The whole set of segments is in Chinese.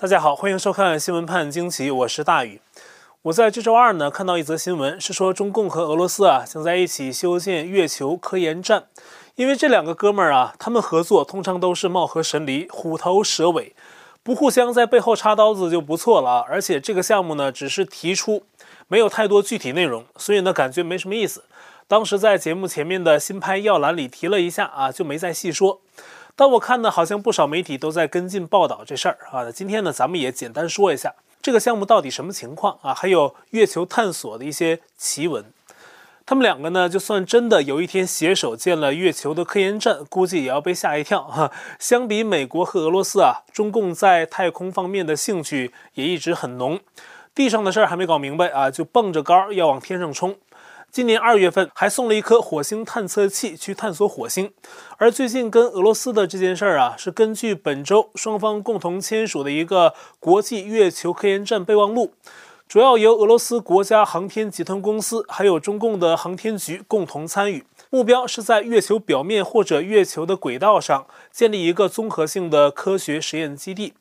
大家好，欢迎收看《新闻判惊奇》，我是大宇。我在这周二呢看到一则新闻，是说中共和俄罗斯啊将在一起修建月球科研站。因为这两个哥们儿啊，他们合作通常都是貌合神离、虎头蛇尾，不互相在背后插刀子就不错了啊。而且这个项目呢只是提出，没有太多具体内容，所以呢感觉没什么意思。当时在节目前面的新拍要览里提了一下啊，就没再细说。但我看呢，好像不少媒体都在跟进报道这事儿啊。今天呢，咱们也简单说一下这个项目到底什么情况啊，还有月球探索的一些奇闻。他们两个呢，就算真的有一天携手建了月球的科研站，估计也要被吓一跳哈。相比美国和俄罗斯啊，中共在太空方面的兴趣也一直很浓，地上的事儿还没搞明白啊，就蹦着高要往天上冲。今年二月份还送了一颗火星探测器去探索火星，而最近跟俄罗斯的这件事儿啊，是根据本周双方共同签署的一个国际月球科研站备忘录，主要由俄罗斯国家航天集团公司还有中共的航天局共同参与，目标是在月球表面或者月球的轨道上建立一个综合性的科学实验基地，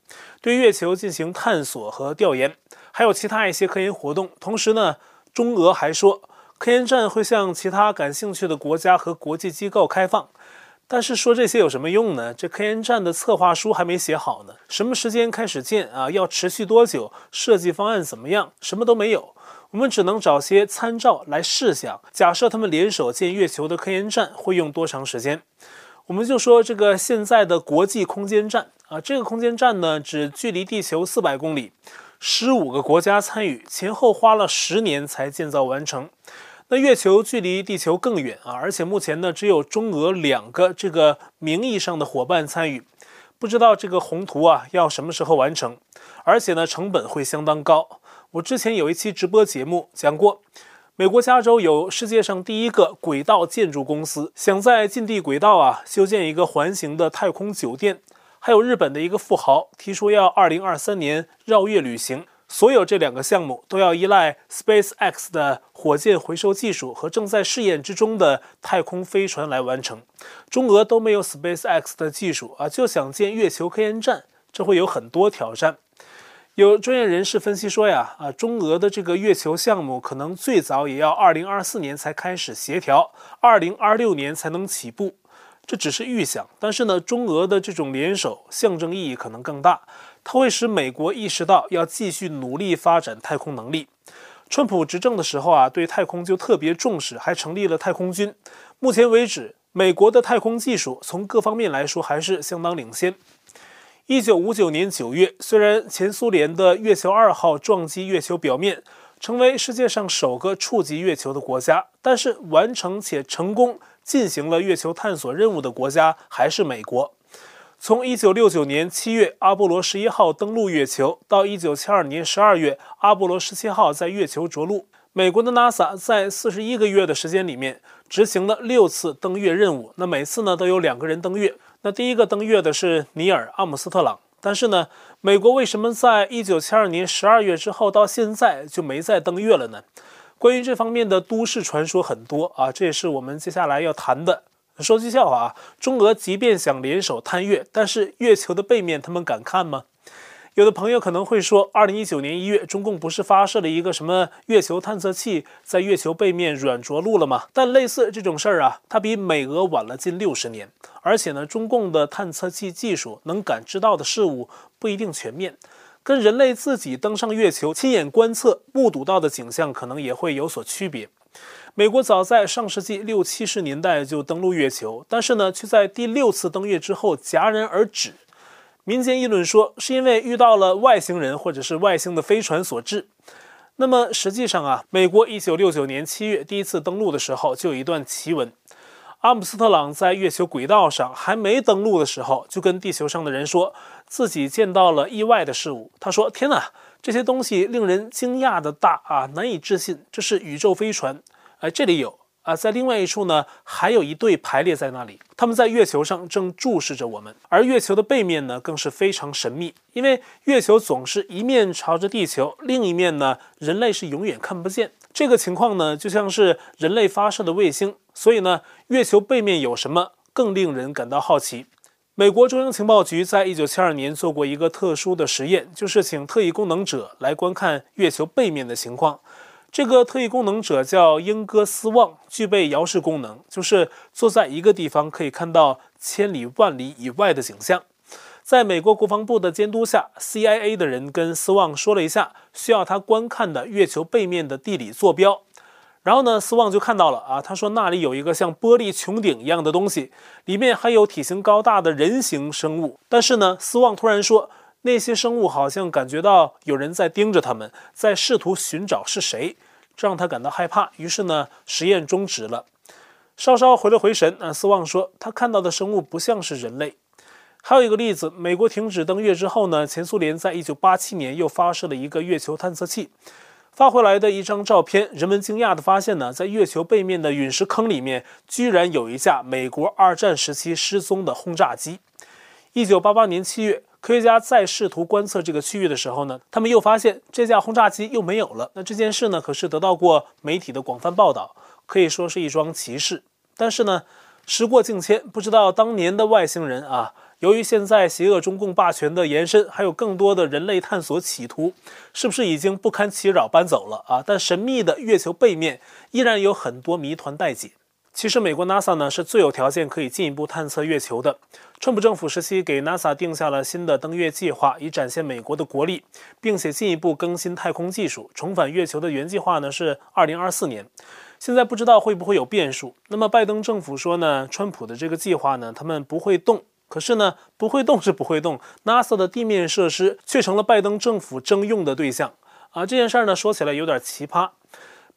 对月球进行探索和调研，还有其他一些科研活动。同时呢，中俄还说。科研站会向其他感兴趣的国家和国际机构开放，但是说这些有什么用呢？这科研站的策划书还没写好呢，什么时间开始建啊？要持续多久？设计方案怎么样？什么都没有，我们只能找些参照来试想。假设他们联手建月球的科研站会用多长时间？我们就说这个现在的国际空间站啊，这个空间站呢，只距离地球四百公里，十五个国家参与，前后花了十年才建造完成。那月球距离地球更远啊，而且目前呢只有中俄两个这个名义上的伙伴参与，不知道这个宏图啊要什么时候完成，而且呢成本会相当高。我之前有一期直播节目讲过，美国加州有世界上第一个轨道建筑公司，想在近地轨道啊修建一个环形的太空酒店，还有日本的一个富豪提出要二零二三年绕月旅行。所有这两个项目都要依赖 SpaceX 的火箭回收技术和正在试验之中的太空飞船来完成。中俄都没有 SpaceX 的技术啊，就想建月球科研站，这会有很多挑战。有专业人士分析说呀，啊，中俄的这个月球项目可能最早也要2024年才开始协调，2026年才能起步。这只是预想，但是呢，中俄的这种联手象征意义可能更大。它会使美国意识到要继续努力发展太空能力。川普执政的时候啊，对太空就特别重视，还成立了太空军。目前为止，美国的太空技术从各方面来说还是相当领先。一九五九年九月，虽然前苏联的月球二号撞击月球表面，成为世界上首个触及月球的国家，但是完成且成功进行了月球探索任务的国家还是美国。从一九六九年七月阿波罗十一号登陆月球，到一九七二年十二月阿波罗十七号在月球着陆，美国的 NASA 在四十一个月的时间里面执行了六次登月任务。那每次呢都有两个人登月。那第一个登月的是尼尔·阿姆斯特朗，但是呢，美国为什么在一九七二年十二月之后到现在就没再登月了呢？关于这方面的都市传说很多啊，这也是我们接下来要谈的。说句笑话啊，中俄即便想联手探月，但是月球的背面他们敢看吗？有的朋友可能会说，二零一九年一月，中共不是发射了一个什么月球探测器在月球背面软着陆了吗？但类似这种事儿啊，它比美俄晚了近六十年，而且呢，中共的探测器技术能感知到的事物不一定全面，跟人类自己登上月球亲眼观测、目睹到的景象可能也会有所区别。美国早在上世纪六七十年代就登陆月球，但是呢，却在第六次登月之后戛然而止。民间议论说，是因为遇到了外星人或者是外星的飞船所致。那么实际上啊，美国一九六九年七月第一次登陆的时候，就有一段奇闻：阿姆斯特朗在月球轨道上还没登陆的时候，就跟地球上的人说自己见到了意外的事物。他说：“天哪，这些东西令人惊讶的大啊，难以置信，这是宇宙飞船。”哎，这里有啊，在另外一处呢，还有一队排列在那里。他们在月球上正注视着我们，而月球的背面呢，更是非常神秘，因为月球总是一面朝着地球，另一面呢，人类是永远看不见。这个情况呢，就像是人类发射的卫星，所以呢，月球背面有什么，更令人感到好奇。美国中央情报局在一九七二年做过一个特殊的实验，就是请特异功能者来观看月球背面的情况。这个特异功能者叫英戈斯旺，具备遥视功能，就是坐在一个地方可以看到千里万里以外的景象。在美国国防部的监督下，CIA 的人跟斯旺说了一下需要他观看的月球背面的地理坐标。然后呢，斯旺就看到了啊，他说那里有一个像玻璃穹顶一样的东西，里面还有体型高大的人形生物。但是呢，斯旺突然说，那些生物好像感觉到有人在盯着他们，在试图寻找是谁，这让他感到害怕。于是呢，实验终止了。稍稍回了回神，啊斯旺说他看到的生物不像是人类。还有一个例子，美国停止登月之后呢，前苏联在一九八七年又发射了一个月球探测器。发回来的一张照片，人们惊讶地发现呢，在月球背面的陨石坑里面，居然有一架美国二战时期失踪的轰炸机。一九八八年七月，科学家在试图观测这个区域的时候呢，他们又发现这架轰炸机又没有了。那这件事呢，可是得到过媒体的广泛报道，可以说是一桩奇事。但是呢，时过境迁，不知道当年的外星人啊。由于现在邪恶中共霸权的延伸，还有更多的人类探索企图，是不是已经不堪其扰搬走了啊？但神秘的月球背面依然有很多谜团待解。其实，美国 NASA 呢是最有条件可以进一步探测月球的。川普政府时期给 NASA 定下了新的登月计划，以展现美国的国力，并且进一步更新太空技术。重返月球的原计划呢是2024年，现在不知道会不会有变数。那么，拜登政府说呢，川普的这个计划呢，他们不会动。可是呢，不会动是不会动，NASA 的地面设施却成了拜登政府征用的对象啊！这件事儿呢，说起来有点奇葩。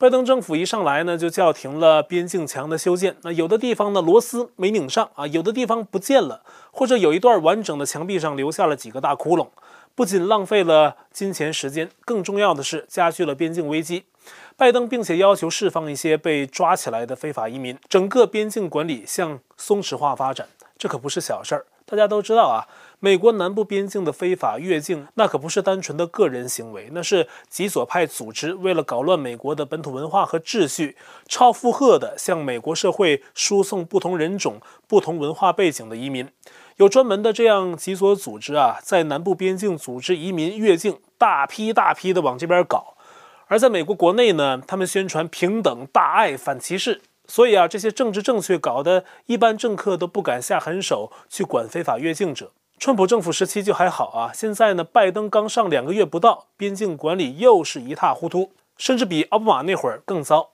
拜登政府一上来呢，就叫停了边境墙的修建。那有的地方呢，螺丝没拧上啊，有的地方不见了，或者有一段完整的墙壁上留下了几个大窟窿。不仅浪费了金钱时间，更重要的是加剧了边境危机。拜登并且要求释放一些被抓起来的非法移民，整个边境管理向松弛化发展。这可不是小事儿，大家都知道啊，美国南部边境的非法越境，那可不是单纯的个人行为，那是极左派组织为了搞乱美国的本土文化和秩序，超负荷的向美国社会输送不同人种、不同文化背景的移民。有专门的这样极左组织啊，在南部边境组织移民越境，大批大批的往这边搞。而在美国国内呢，他们宣传平等、大爱、反歧视。所以啊，这些政治正确搞得一般政客都不敢下狠手去管非法越境者。川普政府时期就还好啊，现在呢，拜登刚上两个月不到，边境管理又是一塌糊涂，甚至比奥巴马那会儿更糟。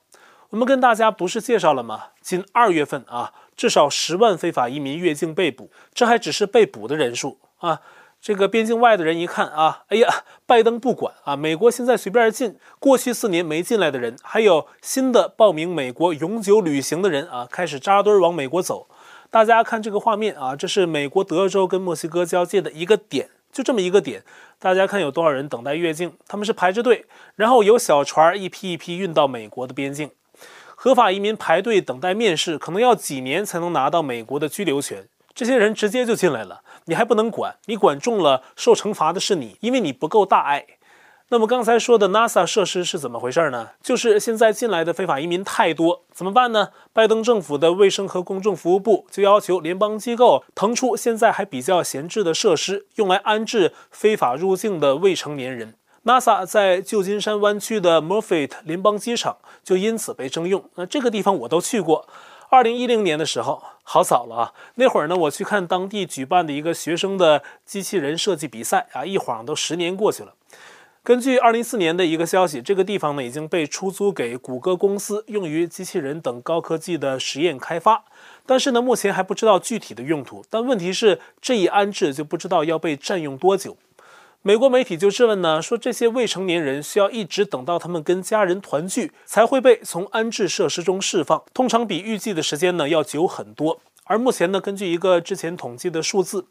我们跟大家不是介绍了吗？仅二月份啊，至少十万非法移民越境被捕，这还只是被捕的人数啊。这个边境外的人一看啊，哎呀，拜登不管啊，美国现在随便进，过去四年没进来的人，还有新的报名美国永久旅行的人啊，开始扎堆往美国走。大家看这个画面啊，这是美国德州跟墨西哥交界的一个点，就这么一个点。大家看有多少人等待越境？他们是排着队，然后有小船一批一批运到美国的边境。合法移民排队等待面试，可能要几年才能拿到美国的居留权。这些人直接就进来了，你还不能管，你管重了，受惩罚的是你，因为你不够大爱。那么刚才说的 NASA 设施是怎么回事呢？就是现在进来的非法移民太多，怎么办呢？拜登政府的卫生和公众服务部就要求联邦机构腾出现在还比较闲置的设施，用来安置非法入境的未成年人。NASA 在旧金山湾区的 Moffett 联邦机场就因此被征用。那这个地方我都去过。二零一零年的时候，好早了啊！那会儿呢，我去看当地举办的一个学生的机器人设计比赛啊，一晃都十年过去了。根据二零一四年的一个消息，这个地方呢已经被出租给谷歌公司，用于机器人等高科技的实验开发。但是呢，目前还不知道具体的用途。但问题是，这一安置就不知道要被占用多久。美国媒体就质问呢，说这些未成年人需要一直等到他们跟家人团聚，才会被从安置设施中释放，通常比预计的时间呢要久很多。而目前呢，根据一个之前统计的数字，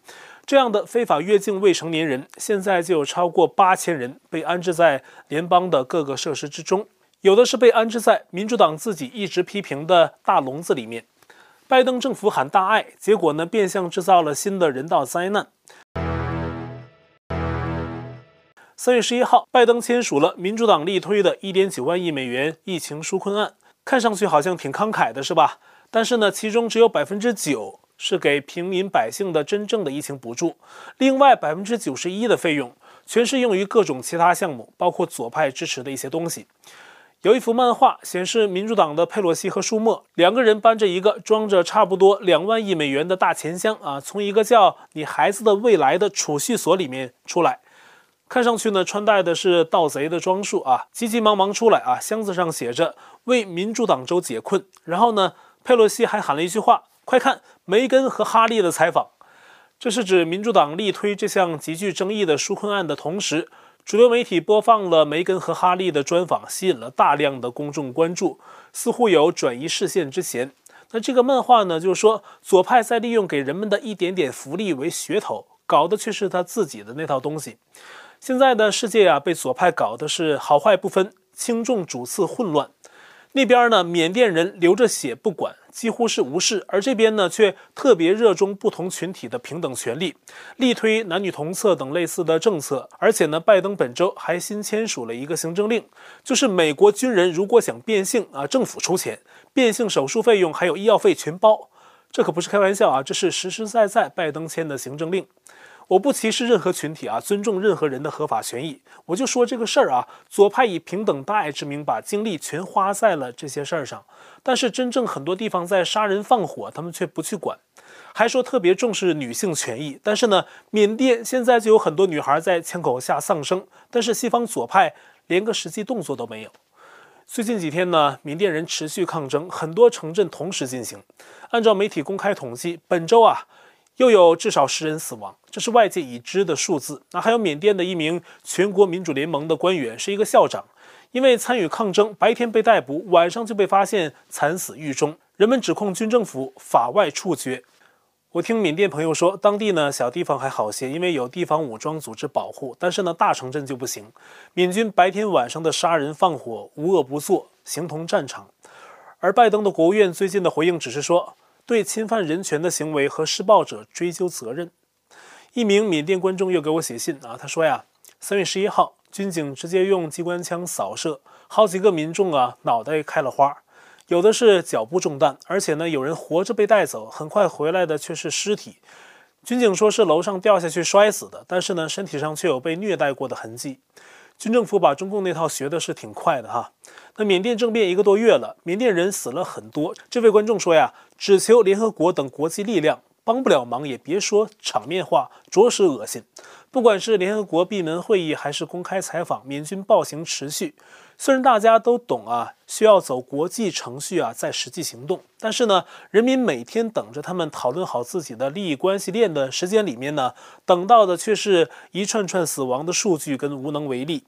这样的非法越境未成年人现在就有超过八千人被安置在联邦的各个设施之中，有的是被安置在民主党自己一直批评的大笼子里面。拜登政府喊大爱，结果呢，变相制造了新的人道灾难。三月十一号，拜登签署了民主党力推的一点九万亿美元疫情纾困案，看上去好像挺慷慨的，是吧？但是呢，其中只有百分之九是给平民百姓的真正的疫情补助，另外百分之九十一的费用全是用于各种其他项目，包括左派支持的一些东西。有一幅漫画显示，民主党的佩洛西和舒默两个人搬着一个装着差不多两万亿美元的大钱箱啊，从一个叫“你孩子的未来”的储蓄所里面出来，看上去呢，穿戴的是盗贼的装束啊，急急忙忙出来啊，箱子上写着“为民主党州解困”。然后呢，佩洛西还喊了一句话：“快看梅根和哈利的采访。”这是指民主党力推这项极具争议的纾困案的同时。主流媒体播放了梅根和哈利的专访，吸引了大量的公众关注，似乎有转移视线之嫌。那这个漫画呢，就是说左派在利用给人们的一点点福利为噱头，搞的却是他自己的那套东西。现在的世界啊，被左派搞的是好坏不分，轻重主次混乱。那边呢，缅甸人流着血不管，几乎是无视；而这边呢，却特别热衷不同群体的平等权利，力推男女同厕等类似的政策。而且呢，拜登本周还新签署了一个行政令，就是美国军人如果想变性啊，政府出钱，变性手术费用还有医药费全包。这可不是开玩笑啊，这是实实在在拜登签的行政令。我不歧视任何群体啊，尊重任何人的合法权益。我就说这个事儿啊，左派以平等大爱之名，把精力全花在了这些事儿上。但是真正很多地方在杀人放火，他们却不去管，还说特别重视女性权益。但是呢，缅甸现在就有很多女孩在枪口下丧生，但是西方左派连个实际动作都没有。最近几天呢，缅甸人持续抗争，很多城镇同时进行。按照媒体公开统计，本周啊。又有至少十人死亡，这是外界已知的数字。那还有缅甸的一名全国民主联盟的官员，是一个校长，因为参与抗争，白天被逮捕，晚上就被发现惨死狱中。人们指控军政府法外处决。我听缅甸朋友说，当地呢小地方还好些，因为有地方武装组织保护，但是呢大城镇就不行。缅军白天晚上的杀人放火，无恶不作，形同战场。而拜登的国务院最近的回应只是说。对侵犯人权的行为和施暴者追究责任。一名缅甸观众又给我写信啊，他说呀，三月十一号，军警直接用机关枪扫射，好几个民众啊脑袋开了花，有的是脚部中弹，而且呢有人活着被带走，很快回来的却是尸体。军警说是楼上掉下去摔死的，但是呢身体上却有被虐待过的痕迹。军政府把中共那套学的是挺快的哈。那缅甸政变一个多月了，缅甸人死了很多。这位观众说呀，只求联合国等国际力量帮不了忙，也别说场面话，着实恶心。不管是联合国闭门会议还是公开采访，缅军暴行持续。虽然大家都懂啊，需要走国际程序啊，再实际行动，但是呢，人民每天等着他们讨论好自己的利益关系链的时间里面呢，等到的却是一串串死亡的数据跟无能为力。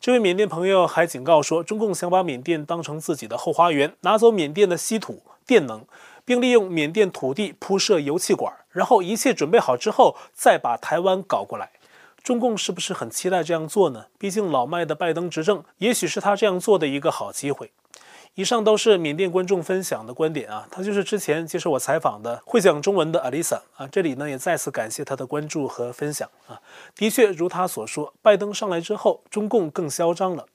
这位缅甸朋友还警告说，中共想把缅甸当成自己的后花园，拿走缅甸的稀土、电能，并利用缅甸土地铺设油气管，然后一切准备好之后，再把台湾搞过来。中共是不是很期待这样做呢？毕竟老迈的拜登执政，也许是他这样做的一个好机会。以上都是缅甸观众分享的观点啊，他就是之前接受我采访的会讲中文的 Alisa 啊。这里呢也再次感谢他的关注和分享啊。的确如他所说，拜登上来之后，中共更嚣张了。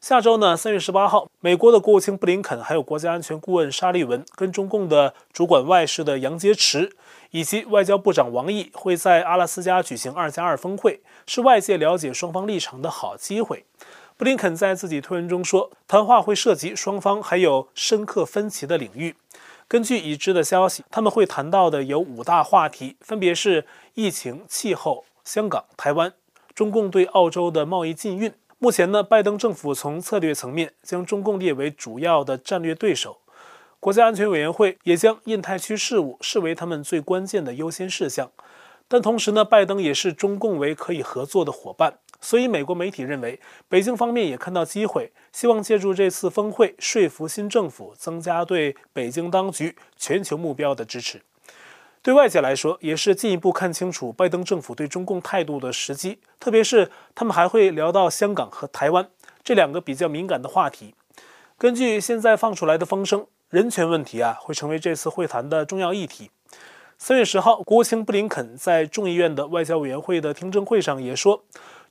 下周呢，三月十八号，美国的国务卿布林肯还有国家安全顾问沙利文跟中共的主管外事的杨洁篪。以及外交部长王毅会在阿拉斯加举行二加二峰会，是外界了解双方立场的好机会。布林肯在自己推文中说，谈话会涉及双方还有深刻分歧的领域。根据已知的消息，他们会谈到的有五大话题，分别是疫情、气候、香港、台湾、中共对澳洲的贸易禁运。目前呢，拜登政府从策略层面将中共列为主要的战略对手。国家安全委员会也将印太区事务视为他们最关键的优先事项，但同时呢，拜登也视中共为可以合作的伙伴，所以美国媒体认为，北京方面也看到机会，希望借助这次峰会说服新政府增加对北京当局全球目标的支持。对外界来说，也是进一步看清楚拜登政府对中共态度的时机，特别是他们还会聊到香港和台湾这两个比较敏感的话题。根据现在放出来的风声。人权问题啊，会成为这次会谈的重要议题。三月十号，国务卿布林肯在众议院的外交委员会的听证会上也说，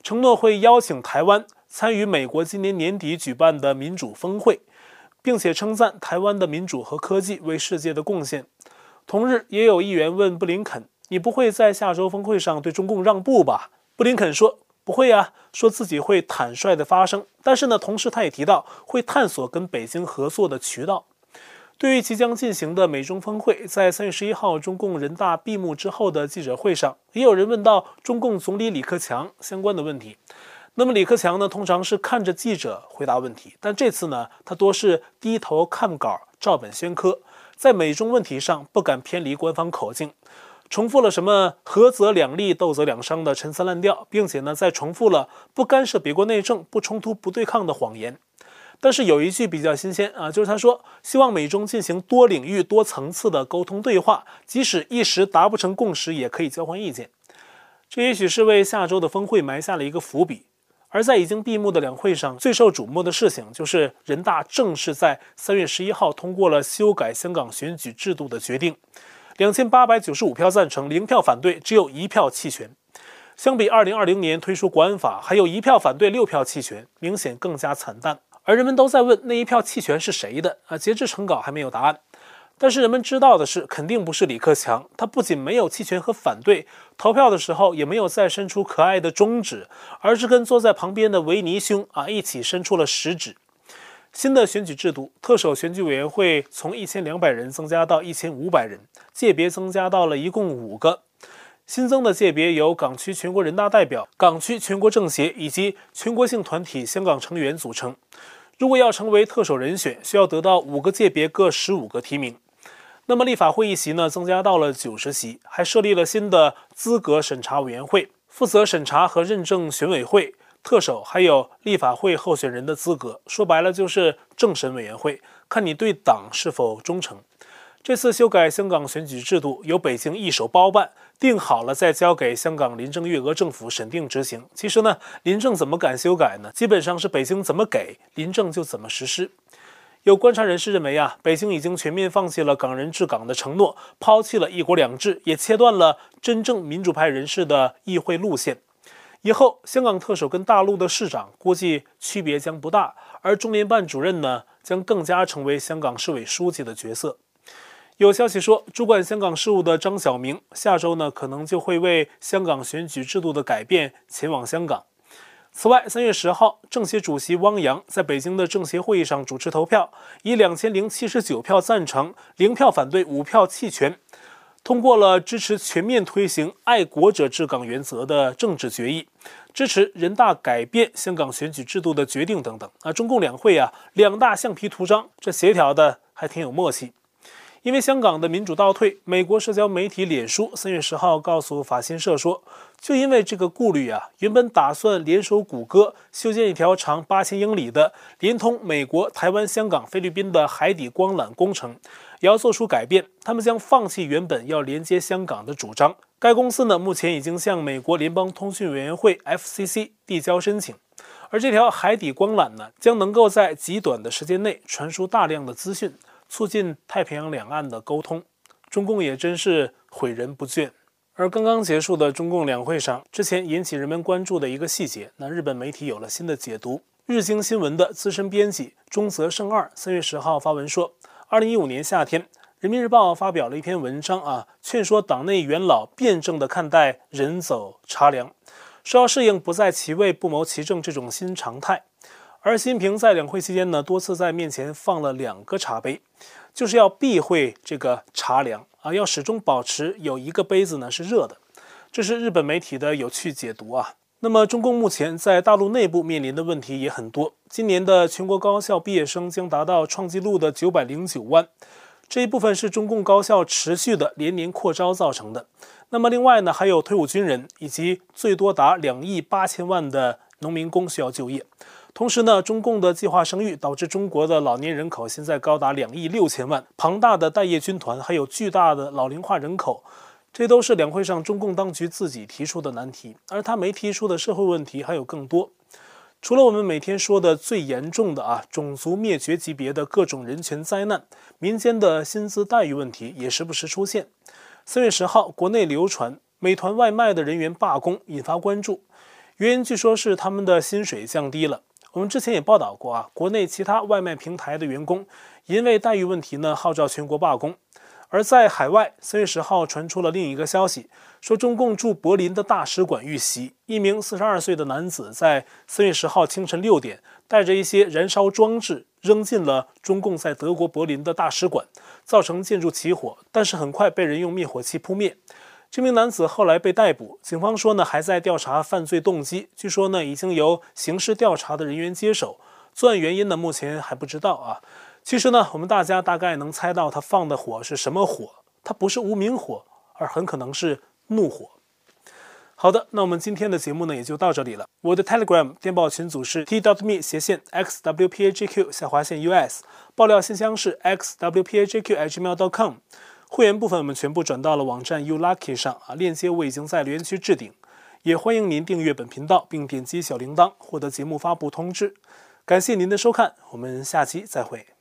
承诺会邀请台湾参与美国今年年底举办的民主峰会，并且称赞台湾的民主和科技为世界的贡献。同日，也有议员问布林肯：“你不会在下周峰会上对中共让步吧？”布林肯说：“不会啊，说自己会坦率地发声。但是呢，同时他也提到会探索跟北京合作的渠道。”对于即将进行的美中峰会，在三月十一号中共人大闭幕之后的记者会上，也有人问到中共总理李克强相关的问题。那么李克强呢，通常是看着记者回答问题，但这次呢，他多是低头看稿，照本宣科。在美中问题上不敢偏离官方口径，重复了什么“合则两利，斗则两伤”的陈词滥调，并且呢，再重复了不干涉别国内政、不冲突、不对抗的谎言。但是有一句比较新鲜啊，就是他说希望美中进行多领域、多层次的沟通对话，即使一时达不成共识，也可以交换意见。这也许是为下周的峰会埋下了一个伏笔。而在已经闭幕的两会上，最受瞩目的事情就是人大正式在三月十一号通过了修改香港选举制度的决定，两千八百九十五票赞成，零票反对，只有一票弃权。相比二零二零年推出国安法，还有一票反对，六票弃权，明显更加惨淡。而人们都在问那一票弃权是谁的啊？截至成稿还没有答案。但是人们知道的是，肯定不是李克强。他不仅没有弃权和反对，投票的时候也没有再伸出可爱的中指，而是跟坐在旁边的维尼兄啊一起伸出了食指。新的选举制度，特首选举委员会从一千两百人增加到一千五百人，界别增加到了一共五个。新增的界别由港区全国人大代表、港区全国政协以及全国性团体香港成员组成。如果要成为特首人选，需要得到五个界别各十五个提名。那么立法会议席呢，增加到了九十席，还设立了新的资格审查委员会，负责审查和认证选委会、特首还有立法会候选人的资格。说白了就是政审委员会，看你对党是否忠诚。这次修改香港选举制度，由北京一手包办，定好了再交给香港林郑月娥政府审定执行。其实呢，林郑怎么敢修改呢？基本上是北京怎么给，林郑就怎么实施。有观察人士认为啊，北京已经全面放弃了港人治港的承诺，抛弃了一国两制，也切断了真正民主派人士的议会路线。以后香港特首跟大陆的市长估计区别将不大，而中联办主任呢，将更加成为香港市委书记的角色。有消息说，主管香港事务的张晓明下周呢，可能就会为香港选举制度的改变前往香港。此外，三月十号，政协主席汪洋在北京的政协会议上主持投票，以两千零七十九票赞成、零票反对、五票弃权，通过了支持全面推行爱国者治港原则的政治决议，支持人大改变香港选举制度的决定等等。啊，中共两会啊，两大橡皮图章，这协调的还挺有默契。因为香港的民主倒退，美国社交媒体脸书三月十号告诉法新社说，就因为这个顾虑啊，原本打算联手谷歌修建一条长八千英里的连通美国、台湾、香港、菲律宾的海底光缆工程，也要做出改变。他们将放弃原本要连接香港的主张。该公司呢，目前已经向美国联邦通讯委员会 FCC 递交申请，而这条海底光缆呢，将能够在极短的时间内传输大量的资讯。促进太平洋两岸的沟通，中共也真是诲人不倦。而刚刚结束的中共两会上，之前引起人们关注的一个细节，那日本媒体有了新的解读。日经新闻的资深编辑中泽圣二三月十号发文说，二零一五年夏天，人民日报发表了一篇文章啊，劝说党内元老辩证地看待人走茶凉，说要适应不在其位不谋其政这种新常态。而习近平在两会期间呢，多次在面前放了两个茶杯，就是要避讳这个茶凉啊，要始终保持有一个杯子呢是热的。这是日本媒体的有趣解读啊。那么中共目前在大陆内部面临的问题也很多。今年的全国高校毕业生将达到创纪录的九百零九万，这一部分是中共高校持续的连年扩招造成的。那么另外呢，还有退伍军人以及最多达两亿八千万的农民工需要就业。同时呢，中共的计划生育导致中国的老年人口现在高达两亿六千万，庞大的待业军团，还有巨大的老龄化人口，这都是两会上中共当局自己提出的难题。而他没提出的社会问题还有更多，除了我们每天说的最严重的啊，种族灭绝级别的各种人权灾难，民间的薪资待遇问题也时不时出现。三月十号，国内流传美团外卖的人员罢工，引发关注，原因据说是他们的薪水降低了。我们之前也报道过啊，国内其他外卖平台的员工因为待遇问题呢，号召全国罢工。而在海外，三月十号传出了另一个消息，说中共驻柏林的大使馆遇袭，一名四十二岁的男子在三月十号清晨六点，带着一些燃烧装置扔进了中共在德国柏林的大使馆，造成建筑起火，但是很快被人用灭火器扑灭。这名男子后来被逮捕，警方说呢还在调查犯罪动机，据说呢已经由刑事调查的人员接手，作案原因呢目前还不知道啊。其实呢，我们大家大概能猜到他放的火是什么火，它不是无名火，而很可能是怒火。好的，那我们今天的节目呢也就到这里了。我的 Telegram 电报群组是 t.me 斜线 xwpagq 下划线 us，爆料信箱是 xwpagq@gmail.com。会员部分我们全部转到了网站 U Lucky 上啊，链接我已经在留言区置顶。也欢迎您订阅本频道并点击小铃铛获得节目发布通知。感谢您的收看，我们下期再会。